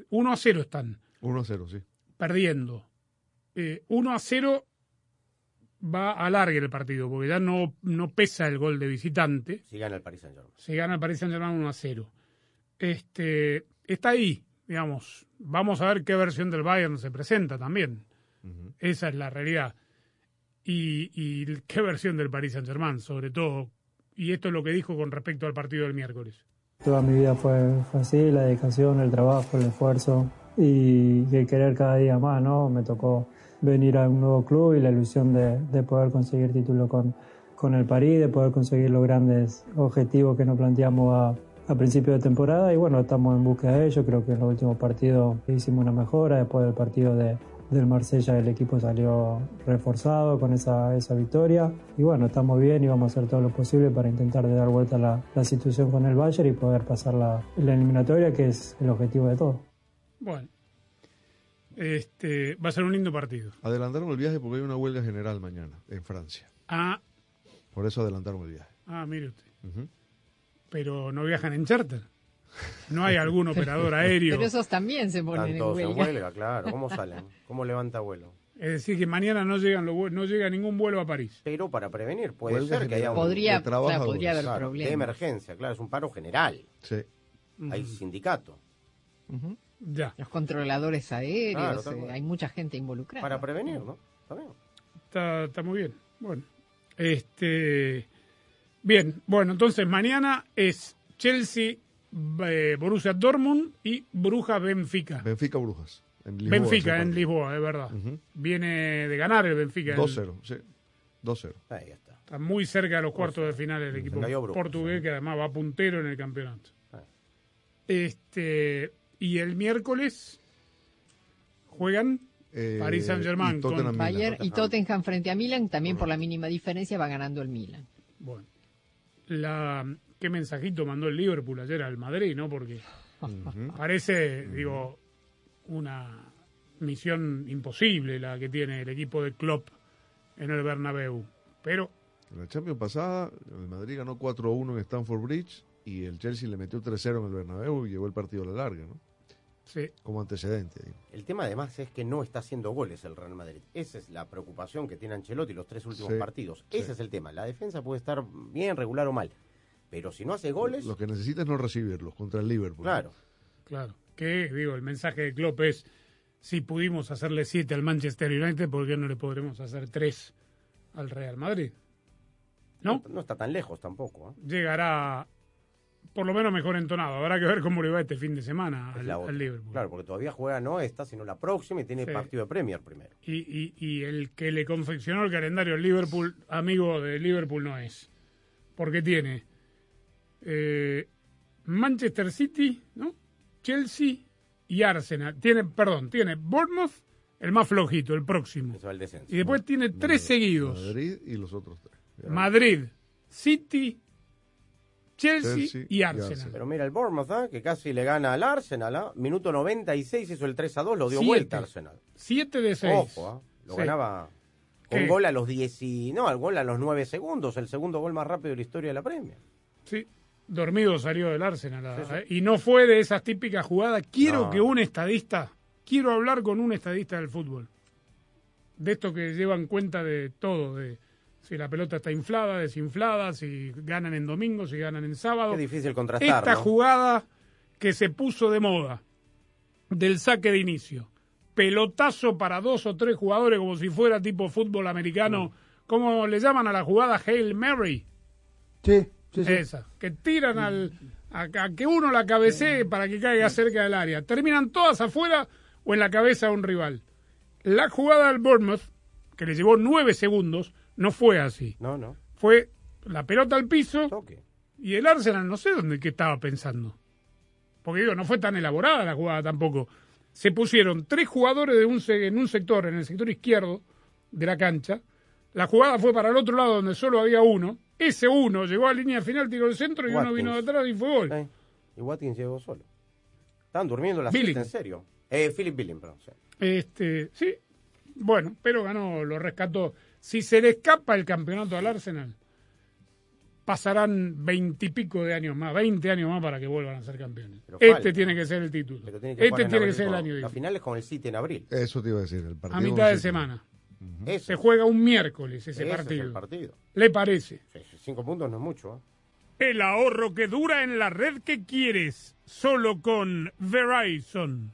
1 a 0 están
1 a 0, sí.
perdiendo. Eh, 1 a 0 va a largue el partido, porque ya no, no pesa el gol de visitante.
Si gana el Paris Saint-Germain.
Se gana el Paris Saint-Germain 1 a 0. Este, está ahí, digamos. Vamos a ver qué versión del Bayern se presenta también. Esa es la realidad. Y, y qué versión del Paris Saint-Germain, sobre todo. Y esto es lo que dijo con respecto al partido del miércoles.
Toda mi vida fue, fue así, la dedicación, el trabajo, el esfuerzo y, el querer cada día más, ¿no? Me tocó venir a un nuevo club y la ilusión de, de poder conseguir título con, con el París, de poder conseguir los grandes objetivos que nos planteamos a, a principio de temporada y bueno, estamos en búsqueda de ello. Creo que en los últimos partidos hicimos una mejora, después del partido de, del Marsella el equipo salió reforzado con esa, esa victoria y bueno, estamos bien y vamos a hacer todo lo posible para intentar de dar vuelta la, la situación con el Bayern y poder pasar la, la eliminatoria que es el objetivo de todo.
Bueno, este, va a ser un lindo partido.
Adelantaron el viaje porque hay una huelga general mañana en Francia.
Ah,
Por eso adelantaron el viaje.
ah, mire usted. Pero no viajan en charter. No hay algún operador aéreo.
Pero esos también se ponen
Están
en
todos en
huelga.
huelga, claro. ¿Cómo salen? ¿Cómo levanta vuelo?
Es decir, que mañana no, llegan los no llega ningún vuelo a París.
Pero para prevenir, puede
Huelga
ser que haya un...
Podría, podría haber
claro,
problemas.
de emergencia, claro, es un paro general.
Sí.
Hay sindicato.
Ya,
Los controladores aéreos,
Claro,
eh, hay mucha gente involucrada.
Para prevenir, ¿no? Está bien.
está, está muy bien. Bueno, este. Bien, bueno, entonces mañana es Chelsea, eh, Borussia Dortmund y Bruja Benfica.
Benfica Brujas. En Lisboa, ese
Benfica en. Lisboa, es verdad. Viene de ganar el Benfica. el-
2-0, sí. 2-0.
Ahí está.
Está muy cerca de los cuartos de final el equipo
cayó Brujas,
portugués, que además va puntero en el campeonato.
Ah.
Este y el miércoles juegan
Eh,
Paris Saint-Germain
y Tottenham
con.
Bayern y Tottenham frente a Milan, también por la mínima diferencia va ganando el Milan.
Bueno, la, qué mensajito mandó el Liverpool ayer al Madrid, ¿no? Porque parece, digo, una misión imposible la que tiene el equipo de Klopp en el Bernabéu. Pero
En la Champions pasada, el Madrid ganó 4-1 en Stamford Bridge y el Chelsea le metió 3-0 en el Bernabéu y llevó el partido a la larga, ¿no?
sí,
Como antecedente. digo.
El tema además es que no está haciendo goles el Real Madrid. Esa es la preocupación que tiene Ancelotti los tres últimos
Sí,
partidos.
sí.
Ese es el tema. La defensa puede estar bien, regular o mal. Pero si no hace goles,
Lo que necesita es no recibirlos contra el Liverpool.
claro.
claro. Que, digo, el mensaje de Klopp es, si pudimos hacerle siete al Manchester United, ¿por qué no le podremos hacer tres al Real Madrid? ¿No?
No está tan lejos tampoco. ¿eh?
Llegará por lo menos mejor entonado. Habrá que ver cómo le va este fin de semana al. Liverpool.
Claro, porque todavía juega no esta, sino la próxima y tiene
Sí.
partido de Premier primero.
Y, y, y el que le confeccionó el calendario al Liverpool, amigo de Liverpool no es. Porque tiene eh, Manchester City, ¿no? Chelsea y Arsenal. Tiene, perdón, tiene Bournemouth, el más flojito, el próximo.
Eso descenso.
Y después tiene tres seguidos.
Madrid y los otros tres. Ya.
Madrid, City, Chelsea,
Chelsea
y
y
Arsenal.
Pero mira el Bournemouth, ¿ah? que casi le gana al Arsenal. ¿ah? Minuto 96 hizo el 3 a 2, lo dio
Siete.
vuelta Arsenal.
Siete de seis.
Ojo, ¿ah? lo
Sí.
ganaba con
¿Qué?
gol a los 10 y... No, el gol a los 9 segundos, el segundo gol más rápido de la historia de la Premier.
Sí, dormido salió del Arsenal. ah, Y no fue de esas típicas jugadas. Quiero
No.
que un estadista, quiero hablar con un estadista del fútbol. De estos que llevan cuenta de todo, de, si la pelota está inflada, desinflada, si ganan en domingo, si ganan en sábado.
Es difícil contrastar.
Esta
¿no?
jugada que se puso de moda del saque de inicio, pelotazo para dos o tres jugadores como si fuera tipo fútbol americano, ¿cómo le llaman a la jugada Hail Mary?
Sí, sí,
que tiran al, a, a que uno la cabecee para que caiga cerca del área. Terminan todas afuera o en la cabeza de un rival. La jugada del Bournemouth, que le llevó nueve segundos, no fue así.
No, no.
Fue la pelota al piso y el Arsenal no sé dónde qué estaba pensando. Porque digo, no fue tan elaborada la jugada tampoco. Se pusieron tres jugadores de un, se- en un sector, en el sector izquierdo de la cancha. La jugada fue para el otro lado donde solo había uno. Ese uno llegó a línea final, tiró el centro y uno vino de atrás y fue gol.
Y Watkins llegó solo. Estaban durmiendo la
Billing.
siesta, en serio. Eh, Philip Billing, perdón. sí.
Este, sí, bueno, pero ganó, lo rescató. Si se le escapa el campeonato al Arsenal, pasarán veintipico de años más, veinte años más para que vuelvan a ser campeones.
Pero
este
falta.
tiene que ser el título.
Pero tiene que jugar
este
en
tiene que
abril
ser el año.
La final es con el City en abril.
Eso te iba a decir. El partido
A mitad de semana. Se juega un miércoles ese
Ese es
partido.
el partido.
¿Le parece?
Sí, Cinco puntos no es mucho. ¿eh?
El ahorro que dura en la red que quieres, solo con Verizon.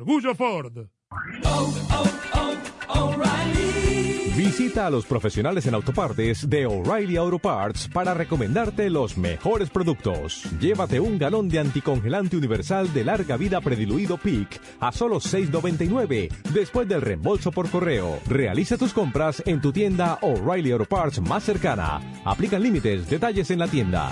Ford.
Visita a los profesionales en autopartes de O'Reilly Auto Parts para recomendarte los mejores productos. Llévate un galón de anticongelante universal de larga vida prediluido PIC a solo $6.99 después del reembolso por correo. Realiza tus compras en tu tienda O'Reilly Auto Parts más cercana. Aplican límites, detalles en la tienda.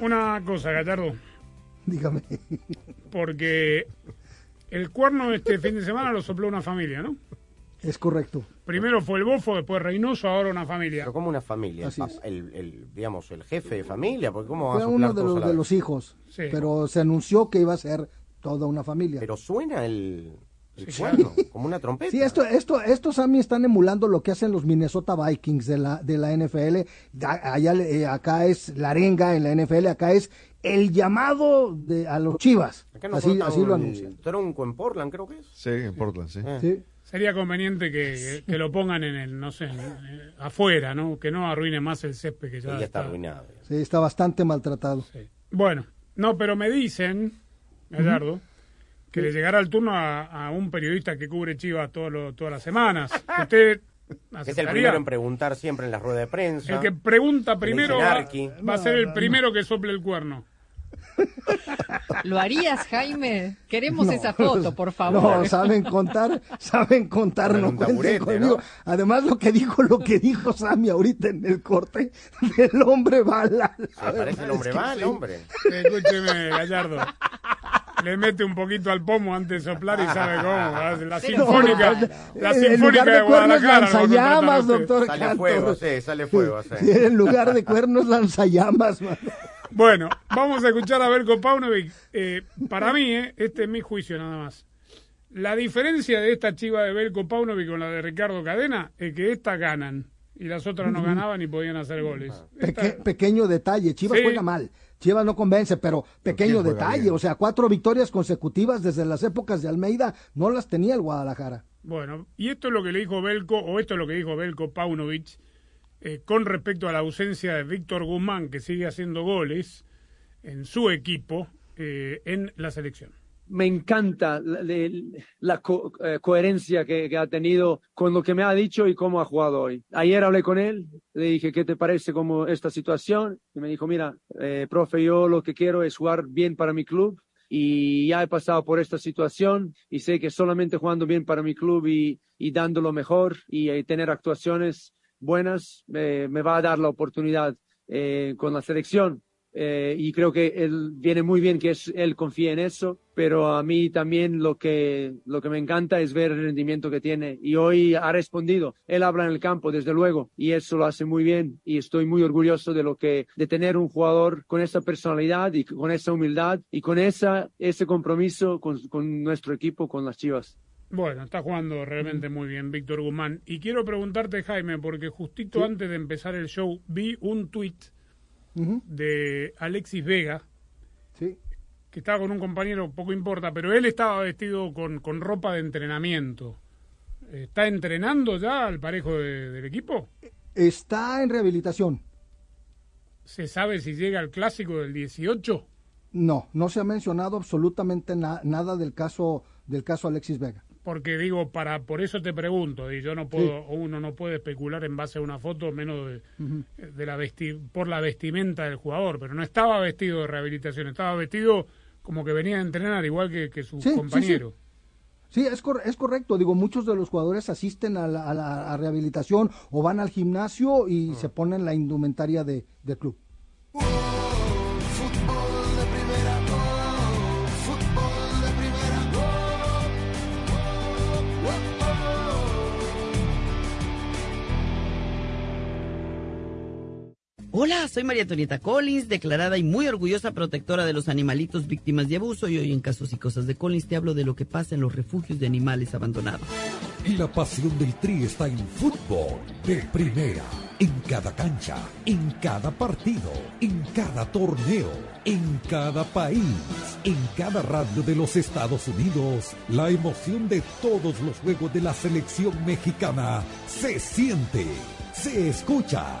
Una cosa, Gallardo.
Dígame.
Porque el cuerno este fin de semana lo sopló una familia, ¿no?
Es correcto.
Primero fue el bofo, después Reynoso, ahora una familia.
Pero como una familia,
Así
el,
es.
el, el, digamos, el jefe de familia, porque cómo va
Fue
a
uno de los, de los hijos,
Sí.
pero se anunció que iba a ser toda una familia.
Pero suena el, el
Sí,
cuerno, como una trompeta.
Sí, esto, esto, estos Sammy están emulando lo que hacen los Minnesota Vikings de la, de la NFL. Allá, eh, acá es la arenga en la NFL, acá es el llamado de, a los Chivas.
Acá
Así, así lo
un
anuncian.
Tronco en Portland, creo que es.
Sí, en Portland, sí.
Sí.
Sería conveniente que, que lo pongan en el, no sé, en- eh, afuera, ¿no? Que no arruine más el césped que ya,
Sí, ya está arruinado.
Sí, está bastante maltratado.
Bueno, no, pero me dicen, Gallardo, que le llegará el turno a, a un periodista que cubre Chivas todo lo- todas las semanas. Usted
es el primero en preguntar siempre en la rueda de prensa.
El que pregunta primero va, va a ser el primero que sople el cuerno.
¿Lo harías, Jaime? Queremos
No.
esa foto, por favor.
No, saben contar, saben contar,
Con
no
un
cuenten
taburete,
conmigo.
¿no?
Además, lo que dijo, lo que dijo Sammy ahorita en el corte del hombre bala.
Ah, parece el hombre va, el hombre.
Escúcheme, Gallardo. Le mete un poquito al pomo antes de soplar y sabe cómo. La, la
No,
sinfónica, la sinfónica de
de cuernos,
Guadalajara.
lanzallamas, doctor
Sale
Cantor.
fuego, sí, sale fuego. sí.
Sí, en lugar de cuernos, lanzallamas. man.
Bueno, vamos a escuchar a Belko Paunovic. Eh, para mí, eh, este es mi juicio nada más. La diferencia de esta chiva de Belko Paunovic con la de Ricardo Cadena es que estas ganan y las otras no ganaban y podían hacer goles.
Peque- pequeño detalle, Chivas
Sí.
juega mal. Chivas no convence, pero pequeño detalle.
bien?
O sea, cuatro victorias consecutivas desde las épocas de Almeida no las tenía el Guadalajara.
Bueno, y esto es lo que le dijo Belko, o esto es lo que dijo Belko Paunovic eh, con respecto a la ausencia de Víctor Guzmán, que sigue haciendo goles en su equipo eh, en la selección.
me encanta la, eh, coherencia que, ha tenido con lo que me ha dicho y cómo ha jugado hoy. Ayer hablé con él, le dije, ¿qué te parece como esta situación? Y me dijo, mira, profe, yo lo que quiero es jugar bien para mi club y ya he pasado por esta situación y sé que solamente jugando bien para mi club y, y dando lo mejor y, tener actuaciones buenas eh, me va a dar la oportunidad eh, con la selección. Eh, y creo que él viene muy bien que es- él confíe en eso, pero a mí también lo que, lo que me encanta es ver el rendimiento que tiene y hoy ha respondido. Él habla en el campo, desde luego, y eso lo hace muy bien y estoy muy orgulloso de lo que, de tener un jugador con esa personalidad y con esa humildad y con esa, ese compromiso con, con nuestro equipo, con las Chivas.
Bueno, está jugando realmente muy bien Víctor Guzmán. Y quiero preguntarte, Jaime, porque justito antes de empezar el show vi un tuit de Alexis Vega, que estaba con un compañero, poco importa, pero él estaba vestido con, con ropa de entrenamiento. ¿Está entrenando ya al parejo de- del equipo?
Está en rehabilitación.
¿Se sabe si llega al clásico del 18?
No, no se ha mencionado absolutamente na- nada del caso del caso Alexis Vega.
Porque digo, para por eso te pregunto, y yo no puedo, uno no puede especular en base a una foto menos de, la vesti por la vestimenta del jugador, pero no estaba vestido de rehabilitación, estaba vestido como que venía a entrenar igual que, que su
Sí,
compañero.
Sí, es, cor- es correcto. Digo, muchos de los jugadores asisten a la, a la- a rehabilitación o van al gimnasio y se ponen la indumentaria de, del club.
Hola, soy María Antonieta Collins, declarada y muy orgullosa protectora de los animalitos víctimas de abuso y hoy en Casos y Cosas de Collins te hablo de lo que pasa en los refugios de animales abandonados.
Y la pasión del Tri está en fútbol de primera. en cada cancha, en cada partido, en cada torneo, en cada país, en cada radio de los Estados Unidos. La emoción de todos los juegos de la selección mexicana se siente, se escucha,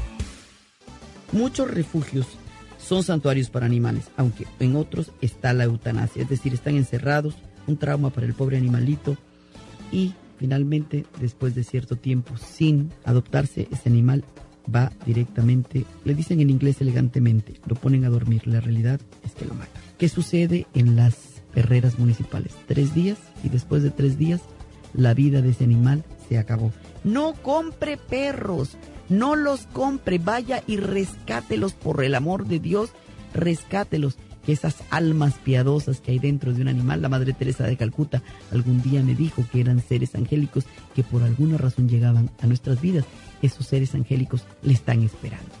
Muchos refugios son santuarios para animales, aunque en otros está la eutanasia, es decir, están encerrados, un trauma para el pobre animalito y finalmente, después de cierto tiempo sin adoptarse, ese animal va directamente, le dicen en inglés elegantemente, lo ponen a dormir, la realidad es que lo matan. ¿Qué sucede en las perreras municipales? Tres días y después de tres días la vida de ese animal se acabó. No compre perros, no los compre, vaya y rescátelos por el amor de Dios, rescátelos. Que esas almas piadosas que hay dentro de un animal, la Madre Teresa de Calcuta algún día me dijo que eran seres angélicos que por alguna razón llegaban a nuestras vidas. Esos seres angélicos le están esperando.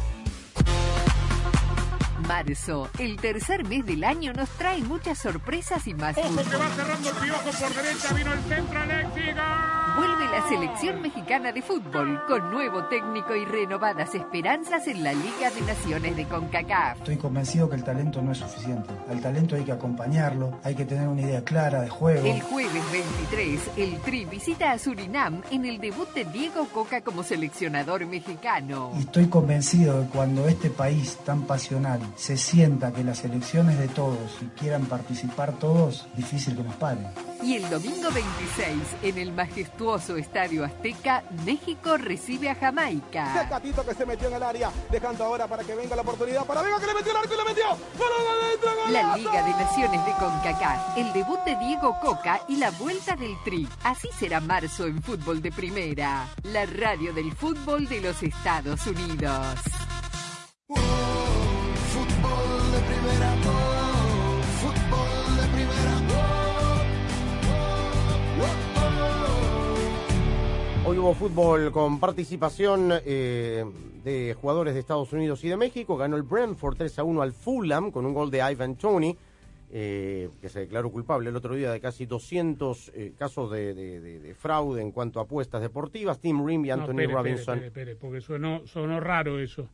Marzo, el tercer mes del año, nos trae muchas sorpresas y más
Ojo que va cerrando el piojo por derecha, vino el centro, Alexis.
Vuelve la selección mexicana de fútbol con nuevo técnico y renovadas esperanzas en la Liga de Naciones de CONCACAF.
Estoy convencido que el talento no es suficiente. Al talento hay que acompañarlo, hay que tener una idea clara de juego.
El jueves 23, el Tri visita a Surinam en el debut de Diego Coca como seleccionador mexicano.
Y estoy convencido que cuando este país tan pasional se sienta que las elecciones de todos y quieran participar todos, difícil que nos paren.
Y el domingo 26, en el majestuoso Estadio Azteca, México recibe a Jamaica.
Tecatito que se metió en el área, dejando ahora para que venga la oportunidad para Vega que le metió el arco y le metió. ¡Gol adentro,
La! Liga de Naciones de CONCACAF, el debut de Diego Coca y la vuelta del Tri. Así será marzo en fútbol de primera, la radio del fútbol de los Estados Unidos.
Hubo fútbol con participación eh, de jugadores de Estados Unidos y de México. Ganó el Brentford 3 a 1 al Fulham con un gol de Ivan Tony, eh, que se declaró culpable el otro día de casi 200 eh, casos de, de- de- de fraude en cuanto a apuestas deportivas. Tim Rim y
No,
Anthony
espere, espere,
Robinson.
espere, espere, porque sonó, sonó raro eso.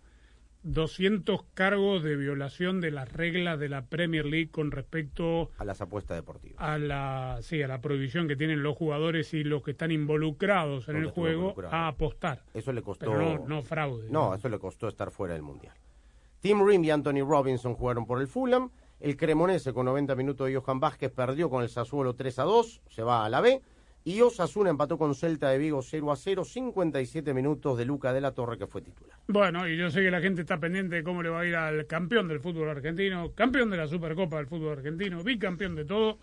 200 cargos de violación de las reglas de la Premier League con respecto
a las apuestas deportivas.
A la, sí, a la prohibición que tienen los jugadores y los que están involucrados en el juego a apostar.
Eso le costó.
Pero no, no fraude.
No, eso le costó estar fuera del Mundial. Tim Rim y Anthony Robinson jugaron por el Fulham. El Cremonese con 90 minutos de Johan Vázquez perdió con el Sassuolo 3 a 2, se va a la B. Y Osasuna empató con Celta de Vigo 0 a 0, 57 minutos de Luca de la Torre que fue titular.
Bueno, y yo sé que la gente está pendiente de cómo le va a ir al campeón del fútbol argentino, campeón de la Supercopa del fútbol argentino, bicampeón de todo,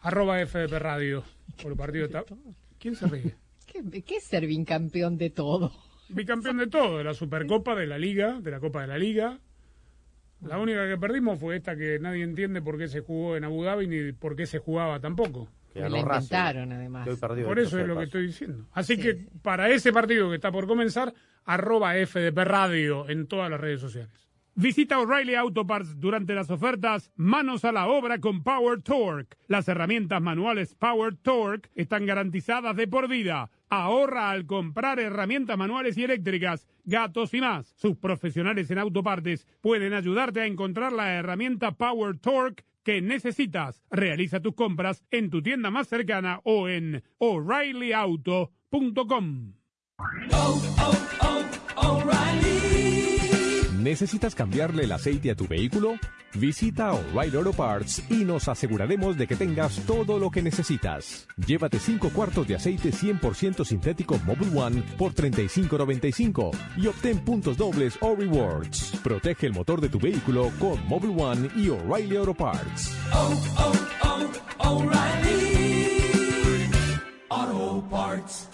arroba FDP Radio. Por el partido está... ¿Quién se ríe?
¿Qué, qué es ser campeón de todo?
Bicampeón de todo, de la Supercopa, de la Liga, de la Copa de la Liga. La única que perdimos fue esta que nadie entiende por qué se jugó en Abu Dhabi ni por qué se jugaba tampoco.
Que la inventaron, además.
Por eso es lo que estoy diciendo. Así que para ese partido que está por comenzar, arroba FDP Radio en todas las redes sociales. Visita O'Reilly Auto Parts durante las ofertas Manos a la obra con Power Torque. Las herramientas manuales Power Torque están garantizadas de por vida. Ahorra al comprar herramientas manuales y eléctricas, gatos y más. Sus profesionales en autopartes pueden ayudarte a encontrar la herramienta Power Torque que necesitas. Realiza tus compras en tu tienda más cercana o en o'ReillyAuto.com.
¿Necesitas cambiarle el aceite a tu vehículo? Visita O'Reilly Auto Parts y nos aseguraremos de que tengas todo lo que necesitas. Llévate 5 cuartos de aceite 100% sintético Mobile One por $35.95 y obtén puntos dobles o rewards. Protege el motor de tu vehículo con Mobile One y O'Reilly Auto Parts.
Auto Parts.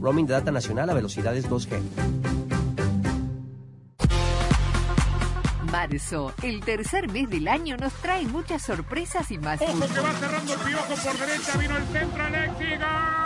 Roaming de data nacional a velocidades 2G.
Marzo, el tercer mes del año, nos trae muchas sorpresas y más.
Ojo que va cerrando el piojo por derecha, vino el centro eléctrico.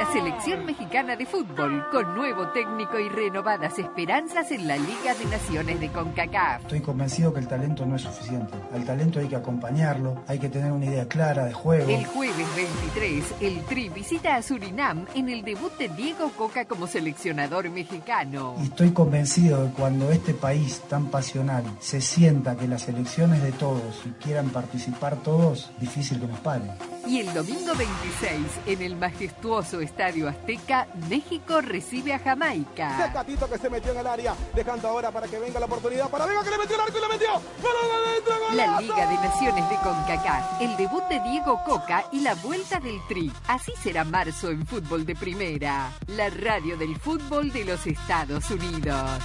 La selección mexicana de fútbol con nuevo técnico y renovadas esperanzas en la Liga de Naciones de CONCACAF.
Estoy convencido que el talento no es suficiente. Al talento hay que acompañarlo, hay que tener una idea clara de juego.
El jueves 23, el Tri visita a Surinam en el debut de Diego Coca como seleccionador mexicano.
Y estoy convencido de que cuando este país tan pasional se sienta que las elecciones de todos y quieran participar todos, difícil que nos paren.
Y el domingo 26, en el majestuoso Estadio Azteca, México recibe a Jamaica.
Tecatito que se metió en el área, dejando ahora para que venga la oportunidad. Para Vega que le metió el arco y le metió. ¡Gol adentro,
La
golazo!
Liga de Naciones de CONCACAF, el debut de Diego Coca y la vuelta del Tri. Así será marzo en fútbol de primera, la radio del fútbol de los Estados Unidos.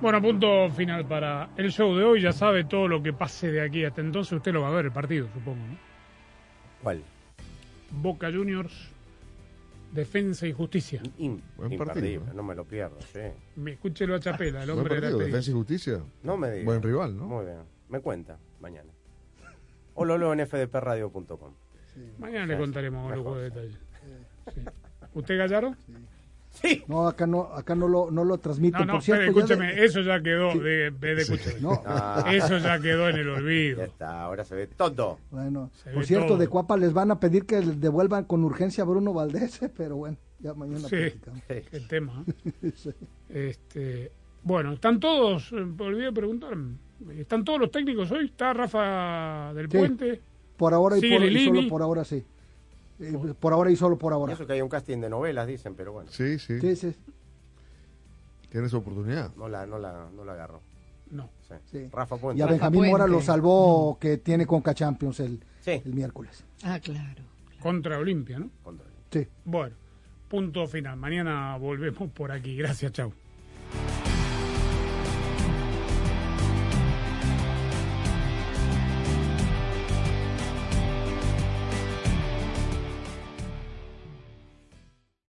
Bueno, punto final para el show de hoy. Ya sabe todo lo que pase de aquí hasta entonces. Usted lo va a ver el partido, supongo. ¿no?
¿Cuál?
Boca Juniors Defensa y Justicia.
In-
Buen
imperdible,
partido.
no me lo pierdo, sí.
Me- Escúchelo a Chapela, el
Buen
hombre de la.
Defensa y Justicia.
No me digas.
Buen rival, ¿no?
Muy bien. Me cuenta mañana. O lo leo en fdpradio.com.
Mañana le
Sí,
contaremos lujo de
sí.
detalle. Sí. ¿Usted, Gallardo?
No, acá no, acá no lo, no lo.
No, no,
Por cierto, ya de-
eso ya quedó, de, de- de-.
No.
Ah.
Eso ya quedó en el olvido.
Ya está, ahora se ve todo.
Bueno,
Se
por cierto,
todo.
de Cuapa les van a pedir que devuelvan con urgencia a Bruno Valdés, pero bueno, ya mañana
Sí,
platicamos.
el tema. ¿eh?
Sí.
Este, bueno, están todos, eh, olvidé de preguntar, ¿están todos los técnicos hoy? ¿Está Rafa del
Sí.
Puente?
Por ahora y, por, y solo por ahora sí. Eh, por ahora y solo por
Y
ahora.
eso que hay un casting de novelas, dicen, pero bueno,
Sí, sí.
Sí, sí.
Tienes oportunidad.
no la, no la, no la agarró.
No.
Sí.
Sí.
Rafa Puente.
Y a
Rafa
Benjamín Mora lo salvó que tiene Conca Champions el,
Sí.
el miércoles.
Ah, claro.
Contra Olimpia, ¿no?
Contra-
Sí.
Bueno, punto final. Mañana volvemos por aquí. Gracias, chau.